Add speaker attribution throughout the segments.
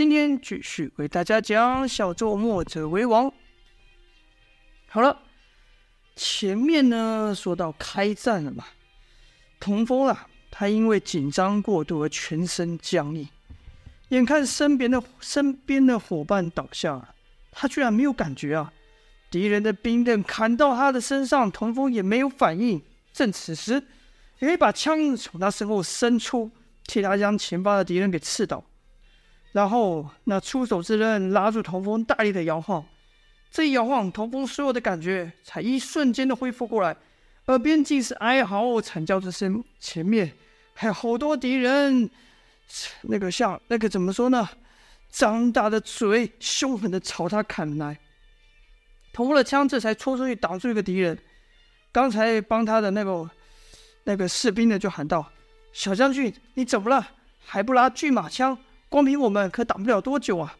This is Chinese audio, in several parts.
Speaker 1: 今天继续为大家讲小作墨者为王。好了，前面呢说到开战了嘛，童风啊，他因为紧张过度而全身僵硬，眼看身边的身边的伙伴倒下，他居然没有感觉啊！敌人的兵刃砍到他的身上，童风也没有反应。正此时，有一把枪从他身后伸出，替他将前方的敌人给刺倒。然后那出手之人拉住童风，大力的摇晃。这一摇晃，童风所有的感觉才一瞬间的恢复过来，耳边尽是哀嚎惨叫之声。前面还有好多敌人，那个像那个怎么说呢？张大的嘴，凶狠的朝他砍来。童风的枪这才戳出去挡住一个敌人。刚才帮他的那个那个士兵呢，就喊道：“小将军，你怎么了？还不拉拒马枪？”光凭我们可挡不了多久啊！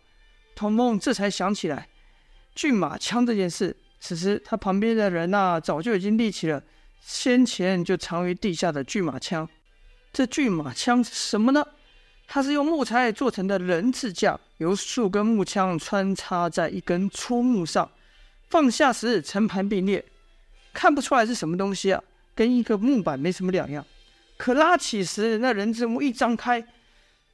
Speaker 1: 童梦这才想起来拒马枪这件事。此时他旁边的人呐、早就已经立起了先前就藏于地下的拒马枪。这拒马枪是什么呢？它是用木材做成的人字架，由数根木枪穿插在一根粗木上，放下时成排并列，看不出来是什么东西啊，跟一个木板没什么两样。可拉起时，那人字木一张开。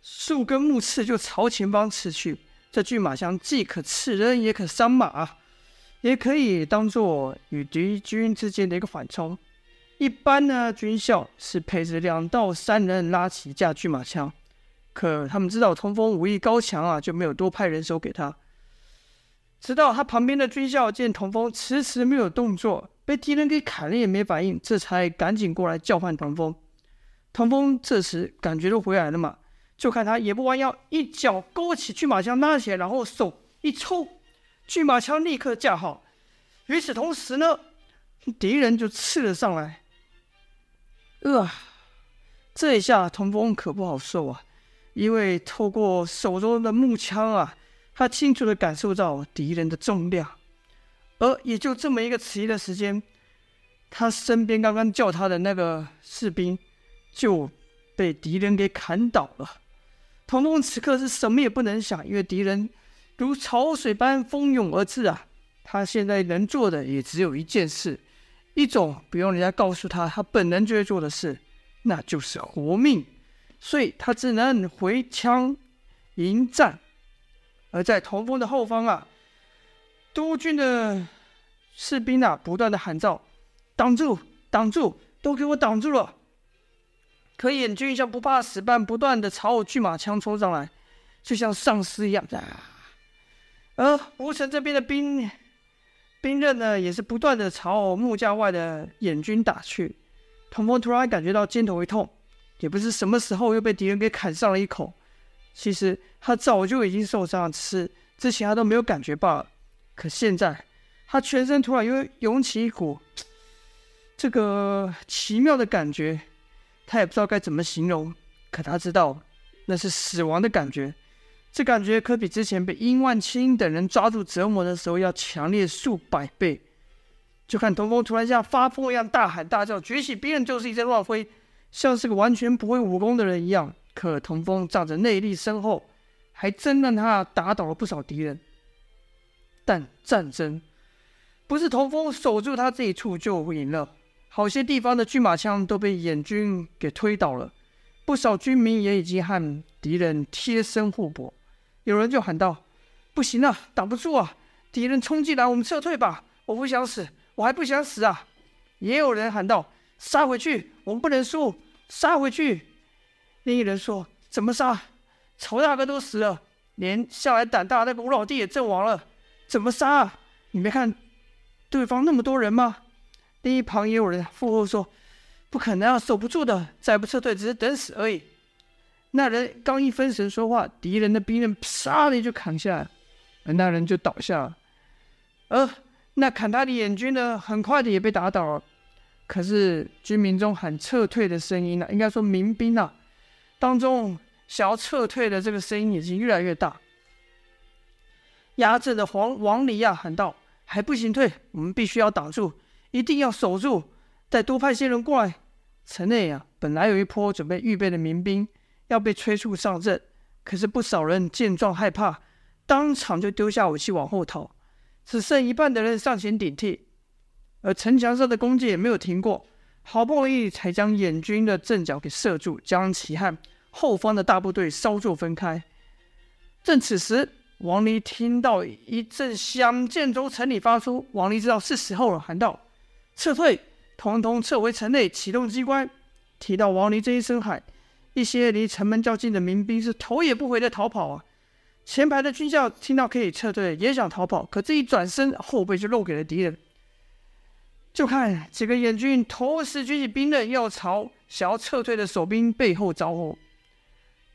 Speaker 1: 数根木刺就朝前方刺去，这拒马枪既可刺人，也可伤马，也可以当做与敌军之间的一个缓冲。一般呢，军校是配置两到三人拉起一架拒马枪，可他们知道童风武艺高强啊，就没有多派人手给他。直到他旁边的军校见童风迟迟没有动作，被敌人给砍了也没反应，这才赶紧过来叫唤童风。童风这时感觉都回来了嘛。就看他也不弯腰，一脚勾起拒马枪拉起来，然后手一抽，拒马枪立刻架好。与此同时呢，敌人就刺了上来。呃，这一下童风可不好受啊，因为透过手中的木枪啊，他清楚的感受到敌人的重量。而也就这么一个迟疑的时间，他身边刚刚叫他的那个士兵就被敌人给砍倒了。童风此刻是什么也不能想，因为敌人如潮水般蜂拥而至啊！他现在能做的也只有一件事，一种不用人家告诉他，他本能就会做的事，那就是活命。所以他只能回枪迎战。而在童风的后方啊，督军的士兵啊，不断的喊道：“挡住，挡住，都给我挡住了！”可眼军像不怕死般不断的朝我巨马枪冲上来，就像丧尸一样的。而吴城这边的兵兵刃呢，也是不断的朝我木架外的眼军打去。童风突然感觉到肩头一痛，也不知什么时候又被敌人给砍上了一口。其实他早就已经受伤了，只是之前他都没有感觉罢了。可现在他全身突然又涌起一股这个奇妙的感觉。他也不知道该怎么形容，可他知道那是死亡的感觉，这感觉可比之前被殷万清等人抓住折磨的时候要强烈数百倍。就看童风突然像发疯一样大喊大叫，举起兵刃就是一阵乱挥，像是个完全不会武功的人一样。可童风仗着内力深厚，还真让他打倒了不少敌人。但战争不是童风守住他这一处就会赢了。好些地方的拒马枪都被眼军给推倒了，不少军民也已经和敌人贴身互搏。有人就喊道：“不行了，挡不住啊！敌人冲进来，我们撤退吧！我不想死，我还不想死啊！”也有人喊道：“杀回去，我们不能输，杀回去！”另一人说：“怎么杀？曹大哥都死了，连向来胆大那个吴老弟也阵亡了，怎么杀啊？你没看对方那么多人吗？”另一旁也有人附和说：“不可能啊，守不住的，再不撤退，只是等死而已。”那人刚一分神说话，敌人的兵刃啪的就砍下来，那人就倒下了。而那砍他的眼军呢，很快的也被打倒了。可是军民中喊撤退的声音呢、应该说民兵啊当中想要撤退的这个声音已经越来越大。压阵的黄王离啊喊道：“还不行退，我们必须要挡住。”一定要守住，再多派些人过来。城内啊，本来有一波准备预备的民兵，要被催促上阵，可是不少人见状害怕，当场就丢下武器往后逃，只剩一半的人上前顶替。而城墙上的弓箭也没有停过，好不容易才将燕军的阵脚给射住，将其和后方的大部队稍作分开。正此时，王离听到一阵响箭从城里发出，王离知道是时候了，喊道：“撤退，统统撤回城内，启动机关。”提到王离这一声喊，一些离城门较近的民兵是头也不回的逃跑啊。前排的军校听到可以撤退，也想逃跑，可这一转身，后背就漏给了敌人。就看几个燕军同时举起兵刃，要朝想要撤退的守兵背后招呼。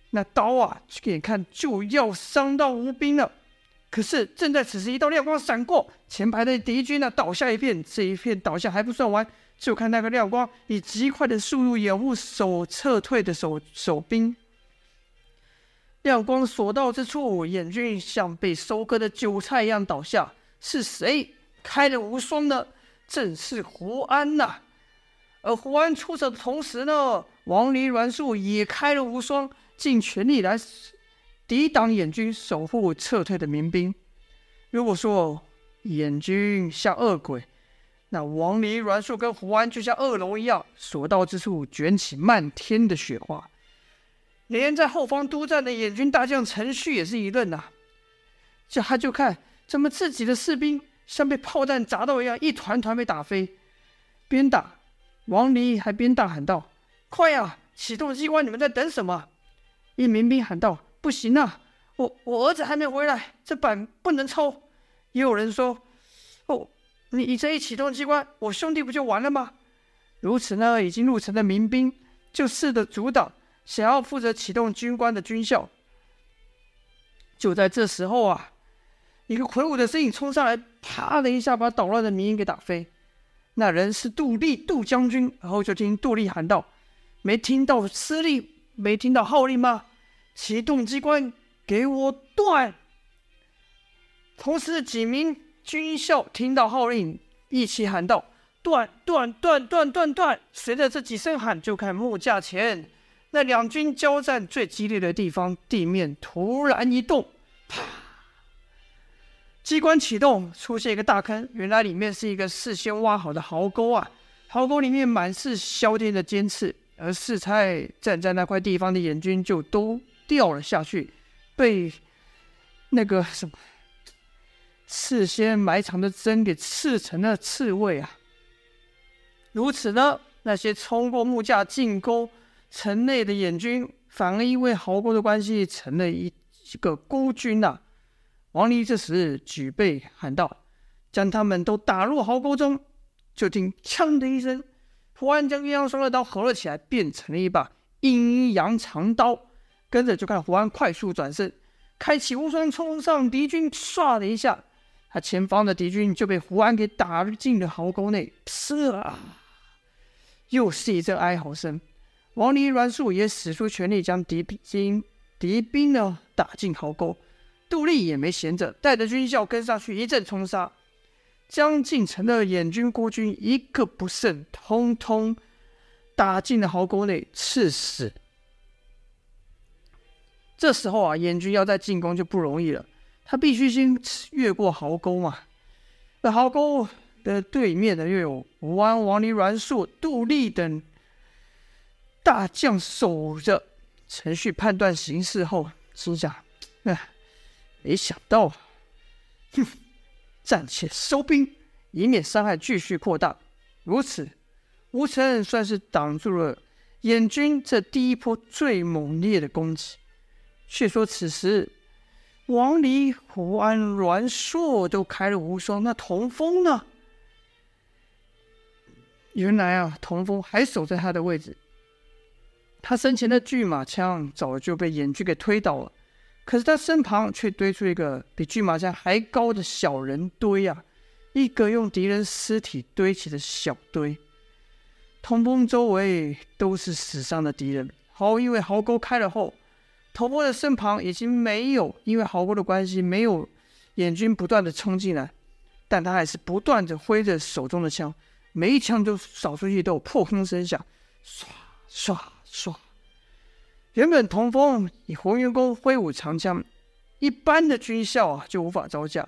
Speaker 1: 那刀啊，眼看就要伤到吴兵了。可是正在此时，一道亮光闪过，前排的敌军呢、倒下一片。这一片倒下还不算完，就看那个亮光以极快的速度掩护守撤退的守守兵。亮光所到之处，燕军像被收割的韭菜一样倒下。是谁开了无双呢？正是胡安呐，而胡安出手的同时呢，王离、阮树也开了无双，尽全力来抵挡燕军守护撤退的民兵。如果说燕军像恶鬼，那王离、阮树跟胡安就像恶龙一样，所到之处卷起漫天的雪花。连在后方督战的燕军大将陈旭也是一愣呐、啊，这他就看怎么自己的士兵。像被炮弹砸到一样，一团团被打飞。边打，王离还边大喊道：“快呀，启动机关！你们在等什么？”一民兵喊道：“不行啊，我我儿子还没回来，这板不能抽。”也有人说：“哦，你这一启动机关，我兄弟不就完了吗？”如此呢，已经入城的民兵就试着阻挡想要负责启动军官的军校。就在这时候啊。一个魁梧的身影冲上来，啪的一下把捣乱的民兵给打飞。那人是杜立，杜将军。然后就听杜立喊道：“没听到司令，没听到号令吗？启动机关，给我断！”同时，几名军校听到号令，一起喊道：“断！断！断！断！断！断！”随着这几声喊，就看木架前那两军交战最激烈的地方，地面突然一动，啪！机关启动，出现一个大坑，原来里面是一个事先挖好的壕沟啊！壕沟里面满是削尖的尖刺，而适才站在那块地方的燕军就都掉了下去，被那个什么事先埋藏的针给刺成了刺猬啊！如此呢，那些冲过木架进攻城内的燕军，反而因为壕沟的关系，成了一一个孤军呐、王离这时举背喊道：“将他们都打入壕沟中！”就听“锵”的一声，胡安将鸳鸯双刃刀合了起来，变成了一把阴阳长刀。跟着就看胡安快速转身，开启无双冲上敌军，唰的一下，他前方的敌军就被胡安给打进了壕沟内。是啊，又是一阵哀嚎声。王离、阮树也使出全力将敌兵敌兵呢打进壕沟。杜立也没闲着，带着军校跟上去，一阵冲杀，将进城的燕军、孤军一个不剩，通通打进了壕沟内，刺死。这时候啊，燕军要再进攻就不容易了，他必须先越过壕沟嘛。那壕沟的对面呢，又有吴安、王离、阮硕、杜立等大将守着。陈旭判断形势后，心想：哎。没想到，哼！暂且收兵，以免伤害继续扩大。如此，吴成算是挡住了燕军这第一波最猛烈的攻击。却说此时，王离、胡安、阮硕都开了无双，那童风呢？原来啊，童风还守在他的位置。他身前的巨马枪早就被燕军给推倒了。可是他身旁却堆出一个比巨马枪还高的小人堆啊！一个用敌人尸体堆起的小堆。童风周围都是死伤的敌人。好，因为壕沟开了后，童风的身旁已经没有，因为壕沟的关系，没有燕军不断的冲进来，但他还是不断的挥着手中的枪，每一枪都扫出去都有破空声响，唰唰唰。原本童风以洪元恭挥舞长枪，一般的军校啊就无法招架。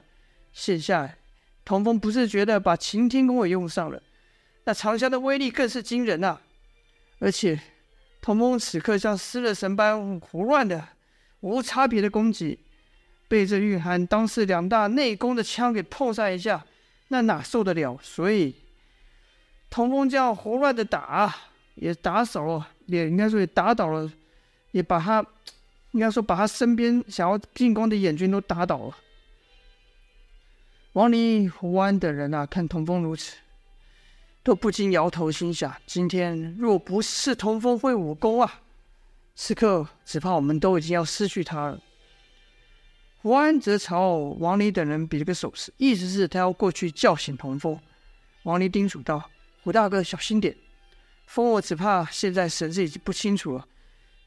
Speaker 1: 现下童风不自觉的把擎天弓也用上了，那长枪的威力更是惊人啊！而且童风此刻像失了神般胡乱的、无差别的攻击，被这蕴含当时两大内功的枪给碰上一下，那哪受得了？所以童风这样胡乱的打，也打少了，也应该说也打倒了，也把他应该说把他身边想要进攻的眼军都打倒了。王离、胡安等人啊，看童风如此，都不禁摇头，心想：今天若不是童风会武功啊，此刻只怕我们都已经要失去他了。胡安则朝王离等人比了个手势，意思是他要过去叫醒童风。王离叮嘱道：“胡大哥，小心点，风我只怕现在神志已经不清楚了，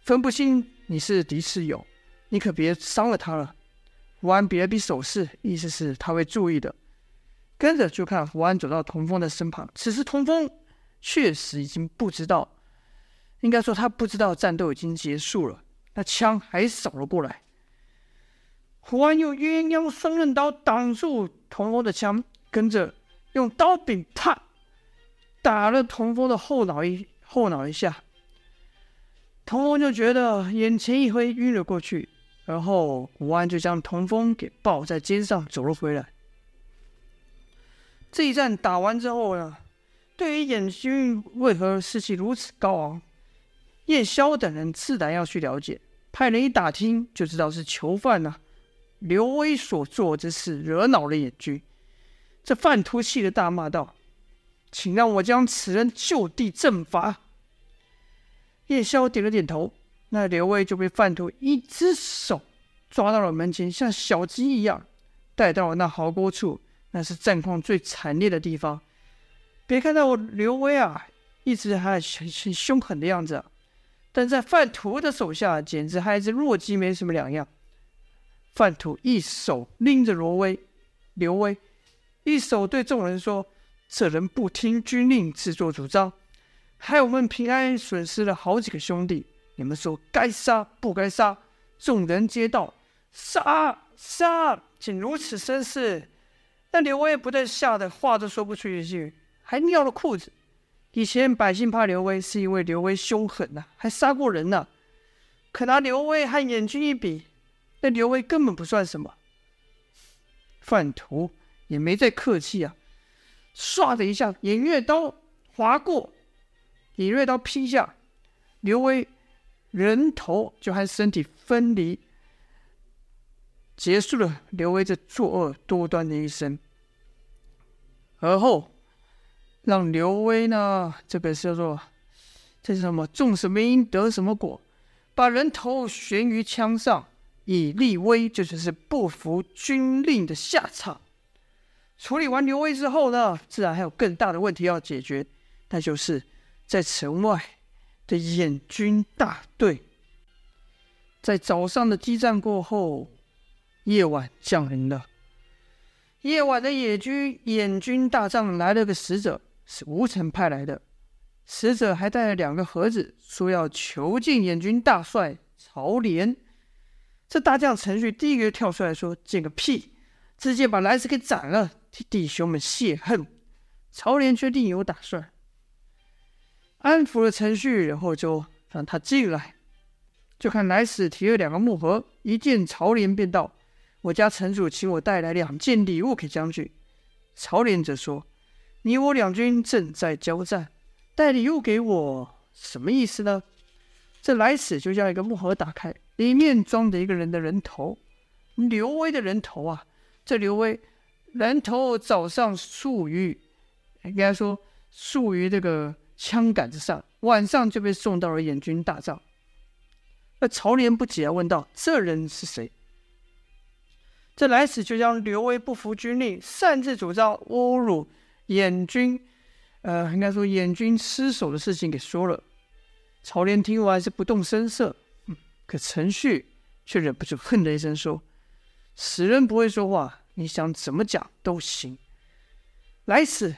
Speaker 1: 分不清你是敌是友，你可别伤了他了。”胡安比了比手势，意思是他会注意的。跟着就看胡安走到童风的身旁。此时童风确实已经不知道，应该说他不知道战斗已经结束了，那枪还扫了过来。胡安用鸳鸯双刃刀挡住童风的枪，跟着用刀柄啪打了童风的后脑一后脑一下。童风就觉得眼前一黑，晕了过去。然后胡安就将童风给抱在肩上走了回来。这一战打完之后呢，对于燕军为何士气如此高昂，叶萧等人自然要去了解。派人一打听，就知道是囚犯呐、啊，刘威所做之事惹恼了燕军。这范图气的大骂道：“请让我将此人就地正法。”叶萧点了点头。那刘威就被范图一只手抓到了门前，像小鸡一样带到了那壕沟处，那是战况最惨烈的地方。别看到我刘威啊，一直还很很凶狠的样子，但在范图的手下，简直还是弱鸡没什么两样。范图一手拎着罗威、刘威，一手对众人说：“这人不听军令，自作主张，害我们平安损失了好几个兄弟。”你们说该杀不该杀？众人皆道杀杀，竟如此声势。那刘威不但吓得话都说不出一句，还尿了裤子。以前百姓怕刘威，是因为刘威凶狠呐、还杀过人呢、啊。可拿刘威和燕军一比，那刘威根本不算什么。范图也没再客气啊，唰的一下，偃月刀划过，偃月刀劈下，刘威。人头就和身体分离，结束了刘威这作恶多端的一生。而后，让刘威呢，这个叫做这是什么？种什么因得什么果，把人头悬于枪上，以立威，这就是不服军令的下场。处理完刘威之后呢，自然还有更大的问题要解决，那就是在城外。的燕军大队，在早上的激战过后，夜晚降临了。夜晚的野军燕军大帐来了个使者，是吴城派来的。使者还带了两个盒子，说要求见燕军大帅曹连。这大将程旭第一个跳出来说：“见个屁！直接把来使给斩了，替弟兄们泄恨。”曹连却另有打算。安抚了程旭，然后就让他进来。就看来使提了两个木盒，一见曹连便道：“我家城主请我带来两件礼物给将军。”曹连则说：“你我两军正在交战，带礼物给我，什么意思呢？”这来使就将一个木盒打开，里面装着一个人的人头，刘威的人头啊！这刘威人头早上束于，应该说束于这个。枪杆子上，晚上就被送到了燕军大帐。那曹连不解啊，问道：“这人是谁？”这来使就将刘威不服军令、擅自主张、侮辱燕军，呃，应该说燕军失守的事情给说了。曹连听完是不动声色，可程旭却忍不住哼了一声，说：“死人不会说话，你想怎么讲都行。”来使。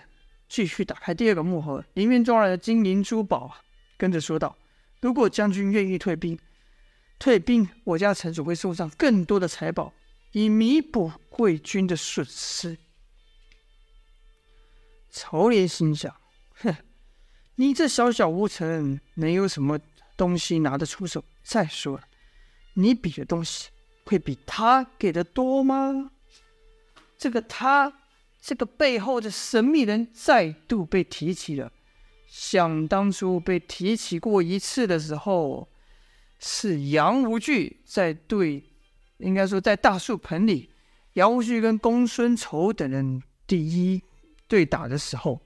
Speaker 1: 继续打开第二个木盒，里面装来了金银珠宝啊。跟着说道：“如果将军愿意退兵，退兵，我家城主会送上更多的财宝，以弥补贵军的损失。”曹廉心想：“哼，你这小小吴城能有什么东西拿得出手？再说了，你比的东西会比他给的多吗？”这个他，这个背后的神秘人再度被提起了。想当初被提起过一次的时候，是杨无惧在对，应该说在大树盆里，杨无惧跟公孙丑等人第一对打的时候，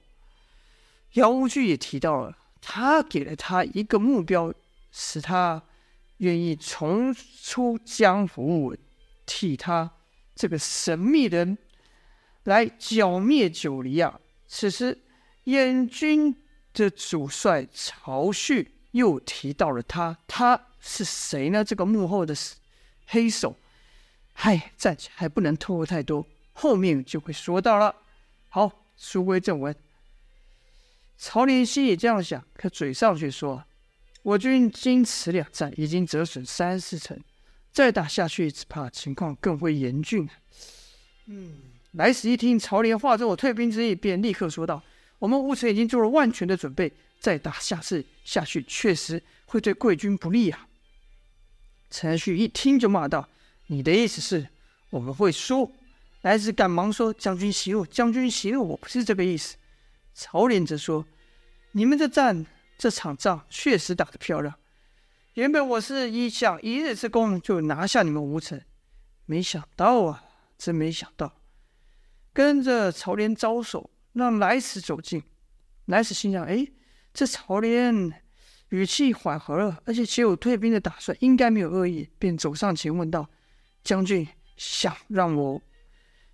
Speaker 1: 杨无惧也提到了，他给了他一个目标，使他愿意重出江湖，替他。这个神秘人来剿灭九黎啊！此时，燕军的主帅曹旭又提到了他，他是谁呢？这个幕后的黑手，嗨，暂且还不能透露太多，后面就会说到了。好，书归正文。曹廉心也这样想，可嘴上却说：“我军经此两战，已经折损三四成。”再打下去，只怕情况更会严峻。嗯，来使一听曹廉话中有退兵之意，便立刻说道：“我们吴城已经做了万全的准备，再打下次下去，确实会对贵军不利啊。”陈旭一听就骂道：“你的意思是我们会输？”来使赶忙说：“将军息怒，将军息怒，我不是这个意思。”曹廉则说：“你们这战这场仗确实打得漂亮。”原本我是一想一日之功就拿下你们吴城，没想到啊，真没想到，跟着曹廉招手，让来使走近。来使心想：哎，这曹廉语气缓和了，而且且有退兵的打算，应该没有恶意，便走上前问道：“将军想让我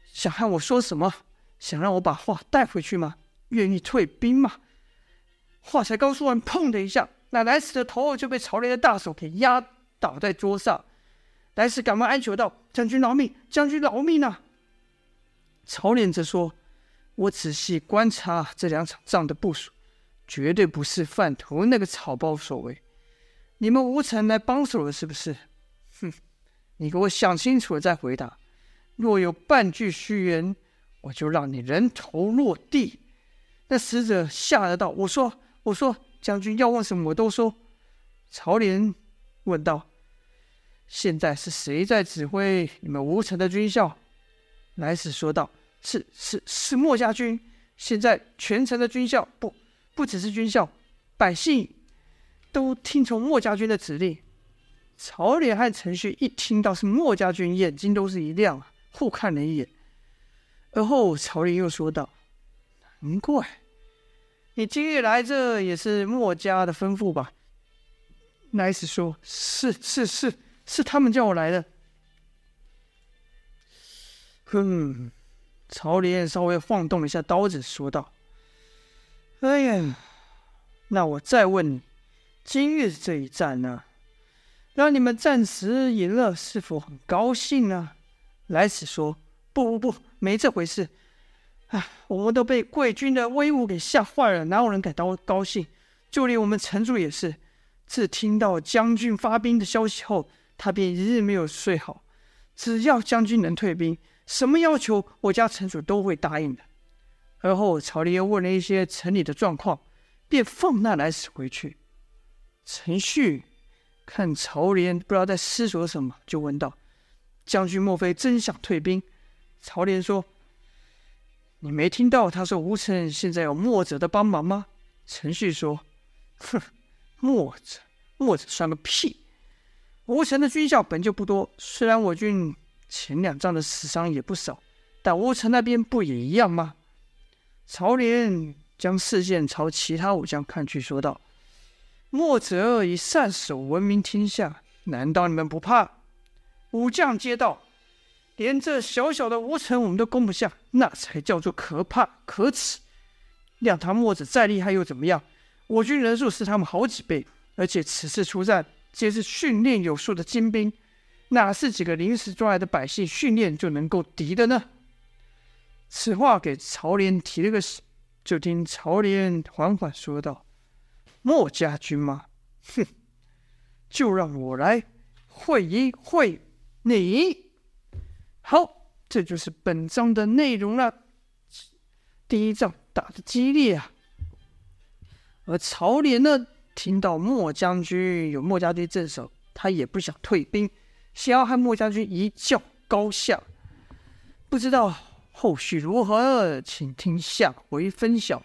Speaker 1: 想和我说什么？想让我把话带回去吗？愿意退兵吗？”话才刚说完，砰的一下。那来使的头就被曹廉的大手给压倒在桌上，来使赶忙哀求道：“将军饶命！将军饶命啊！”曹廉则说：“我仔细观察这两场仗的部署，绝对不是范图那个草包所为。你们吴城来帮手了，是不是？哼！你给我想清楚了再回答。若有半句虚言，我就让你人头落地。”那使者吓得道：“我说，我说。”将军要问什么，我都说。曹廉问道：“现在是谁在指挥你们吴城的军校？”来使说道：“是是是墨家军。现在全城的军校，不不只是军校，百姓都听从墨家军的指令。”曹廉和陈旭一听到是墨家军，眼睛都是一亮，互看了一眼。而后曹廉又说道：“难怪。”你今日来这也是墨家的吩咐吧？来使说：“是是是，是他们叫我来的。”哼，曹廉稍微晃动了一下刀子，说道：“哎呀，那我再问你，今日这一战呢，让你们暂时赢了，是否很高兴呢？”来使说：“不不不，没这回事。”唉，我们都被贵军的威武给吓坏了，哪有人敢高高兴？就连我们城主也是，自听到将军发兵的消息后，他便一日没有睡好。只要将军能退兵，什么要求我家城主都会答应的。而后曹廉又问了一些城里的状况，便放那来使回去。陈旭看曹廉不知道在思索什么，就问道：“将军莫非真想退兵？”曹廉说。你没听到他说吴城现在有墨者的帮忙吗？陈旭说：“哼，墨者，墨者算个屁！吴城的军校本就不多，虽然我军前两仗的死伤也不少，但吴城那边不也一样吗？”曹廉将视线朝其他武将看去，说道：“墨者以善守闻名天下，难道你们不怕？”武将皆道。连这小小的吴城我们都攻不下，那才叫做可怕可耻。两唐墨子再厉害又怎么样？我军人数是他们好几倍，而且此次出战皆是训练有素的精兵，哪是几个临时抓来的百姓训练就能够敌的呢？此话给曹廉提了个醒，就听曹廉缓缓说道：“墨家军吗？哼，就让我来会一会你。好，这就是本章的内容了。第一仗打得激烈啊，而曹廉呢，听到莫将军有莫家军镇守，他也不想退兵，想要和莫将军一较高下。不知道后续如何，请听下回分晓。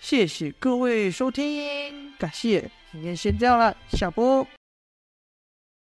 Speaker 1: 谢谢各位收听，感谢，今天先这样了，下播。